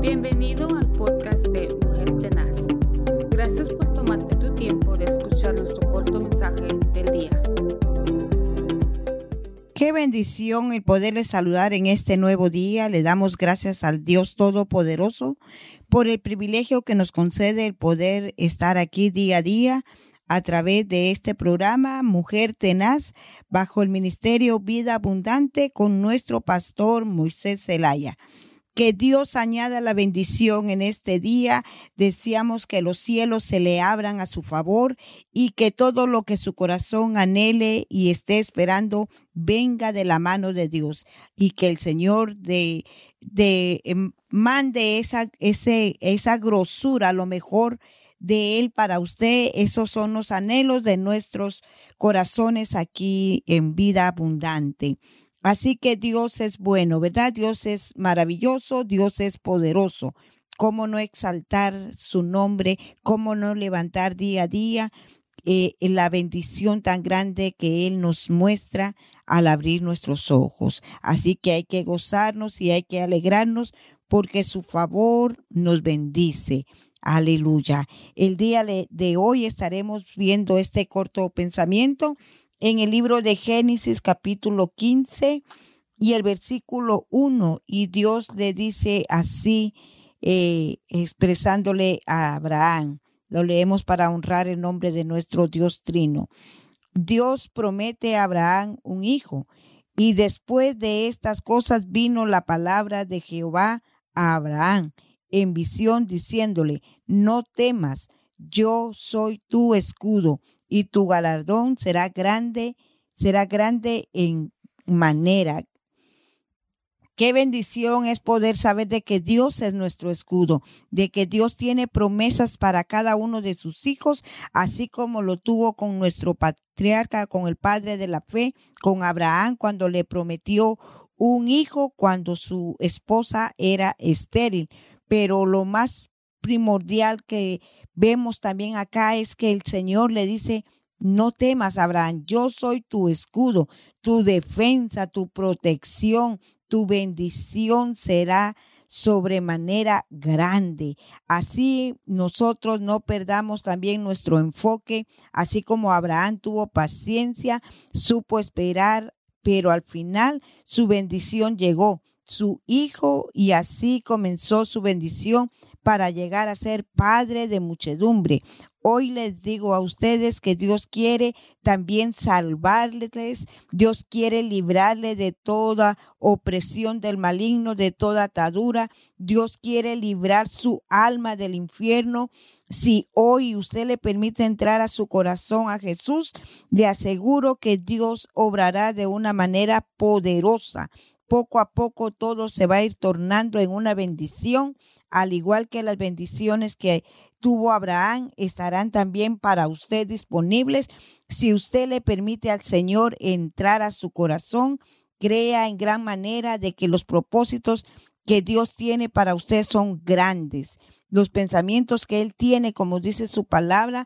Bienvenido al podcast de Mujer Tenaz. Gracias por tomarte tu tiempo de escuchar nuestro corto mensaje del día. Qué bendición el poderle saludar en este nuevo día. Le damos gracias al Dios Todopoderoso por el privilegio que nos concede el poder estar aquí día a día a través de este programa Mujer Tenaz bajo el Ministerio Vida Abundante con nuestro pastor Moisés Zelaya. Que Dios añada la bendición en este día. Deseamos que los cielos se le abran a su favor y que todo lo que su corazón anhele y esté esperando venga de la mano de Dios y que el Señor de, de em, mande esa, ese, esa grosura, lo mejor de Él para usted. Esos son los anhelos de nuestros corazones aquí en vida abundante. Así que Dios es bueno, ¿verdad? Dios es maravilloso, Dios es poderoso. ¿Cómo no exaltar su nombre? ¿Cómo no levantar día a día eh, la bendición tan grande que Él nos muestra al abrir nuestros ojos? Así que hay que gozarnos y hay que alegrarnos porque su favor nos bendice. Aleluya. El día de hoy estaremos viendo este corto pensamiento en el libro de Génesis capítulo 15 y el versículo 1. Y Dios le dice así, eh, expresándole a Abraham. Lo leemos para honrar el nombre de nuestro Dios Trino. Dios promete a Abraham un hijo. Y después de estas cosas vino la palabra de Jehová a Abraham en visión diciéndole, no temas, yo soy tu escudo y tu galardón será grande, será grande en manera. Qué bendición es poder saber de que Dios es nuestro escudo, de que Dios tiene promesas para cada uno de sus hijos, así como lo tuvo con nuestro patriarca, con el padre de la fe, con Abraham cuando le prometió un hijo cuando su esposa era estéril pero lo más primordial que vemos también acá es que el Señor le dice, no temas, Abraham, yo soy tu escudo, tu defensa, tu protección, tu bendición será sobremanera grande. Así nosotros no perdamos también nuestro enfoque, así como Abraham tuvo paciencia, supo esperar, pero al final su bendición llegó su hijo y así comenzó su bendición para llegar a ser padre de muchedumbre. Hoy les digo a ustedes que Dios quiere también salvarles, Dios quiere librarle de toda opresión del maligno, de toda atadura, Dios quiere librar su alma del infierno. Si hoy usted le permite entrar a su corazón a Jesús, le aseguro que Dios obrará de una manera poderosa poco a poco todo se va a ir tornando en una bendición, al igual que las bendiciones que tuvo Abraham estarán también para usted disponibles. Si usted le permite al Señor entrar a su corazón, crea en gran manera de que los propósitos que Dios tiene para usted son grandes. Los pensamientos que Él tiene, como dice su palabra,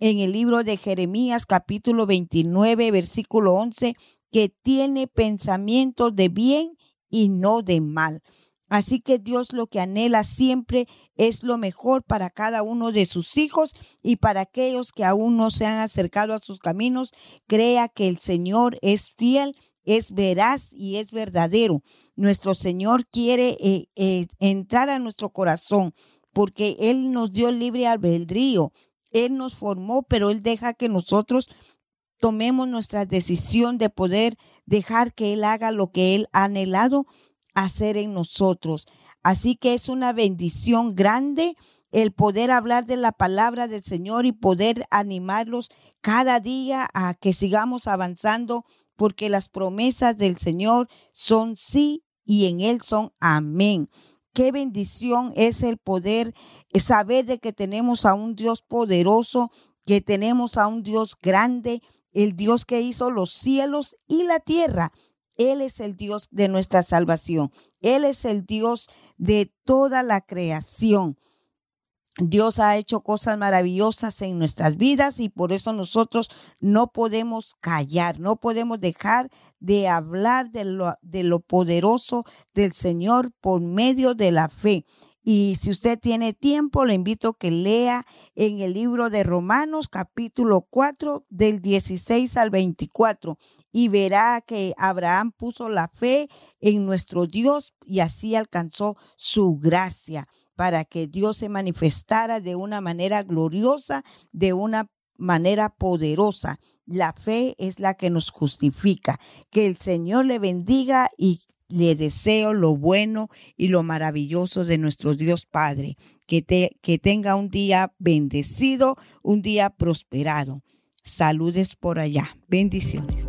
en el libro de Jeremías capítulo 29, versículo 11, que tiene pensamientos de bien y no de mal. Así que Dios lo que anhela siempre es lo mejor para cada uno de sus hijos y para aquellos que aún no se han acercado a sus caminos, crea que el Señor es fiel, es veraz y es verdadero. Nuestro Señor quiere eh, eh, entrar a nuestro corazón porque Él nos dio libre albedrío. Él nos formó, pero Él deja que nosotros tomemos nuestra decisión de poder dejar que Él haga lo que Él ha anhelado hacer en nosotros. Así que es una bendición grande el poder hablar de la palabra del Señor y poder animarlos cada día a que sigamos avanzando porque las promesas del Señor son sí y en Él son amén. Qué bendición es el poder saber de que tenemos a un Dios poderoso, que tenemos a un Dios grande, el Dios que hizo los cielos y la tierra. Él es el Dios de nuestra salvación. Él es el Dios de toda la creación. Dios ha hecho cosas maravillosas en nuestras vidas y por eso nosotros no podemos callar, no podemos dejar de hablar de lo, de lo poderoso del Señor por medio de la fe. Y si usted tiene tiempo, le invito a que lea en el libro de Romanos capítulo 4 del 16 al 24 y verá que Abraham puso la fe en nuestro Dios y así alcanzó su gracia para que Dios se manifestara de una manera gloriosa, de una manera poderosa. La fe es la que nos justifica. Que el Señor le bendiga y le deseo lo bueno y lo maravilloso de nuestro Dios Padre. Que, te, que tenga un día bendecido, un día prosperado. Saludes por allá. Bendiciones.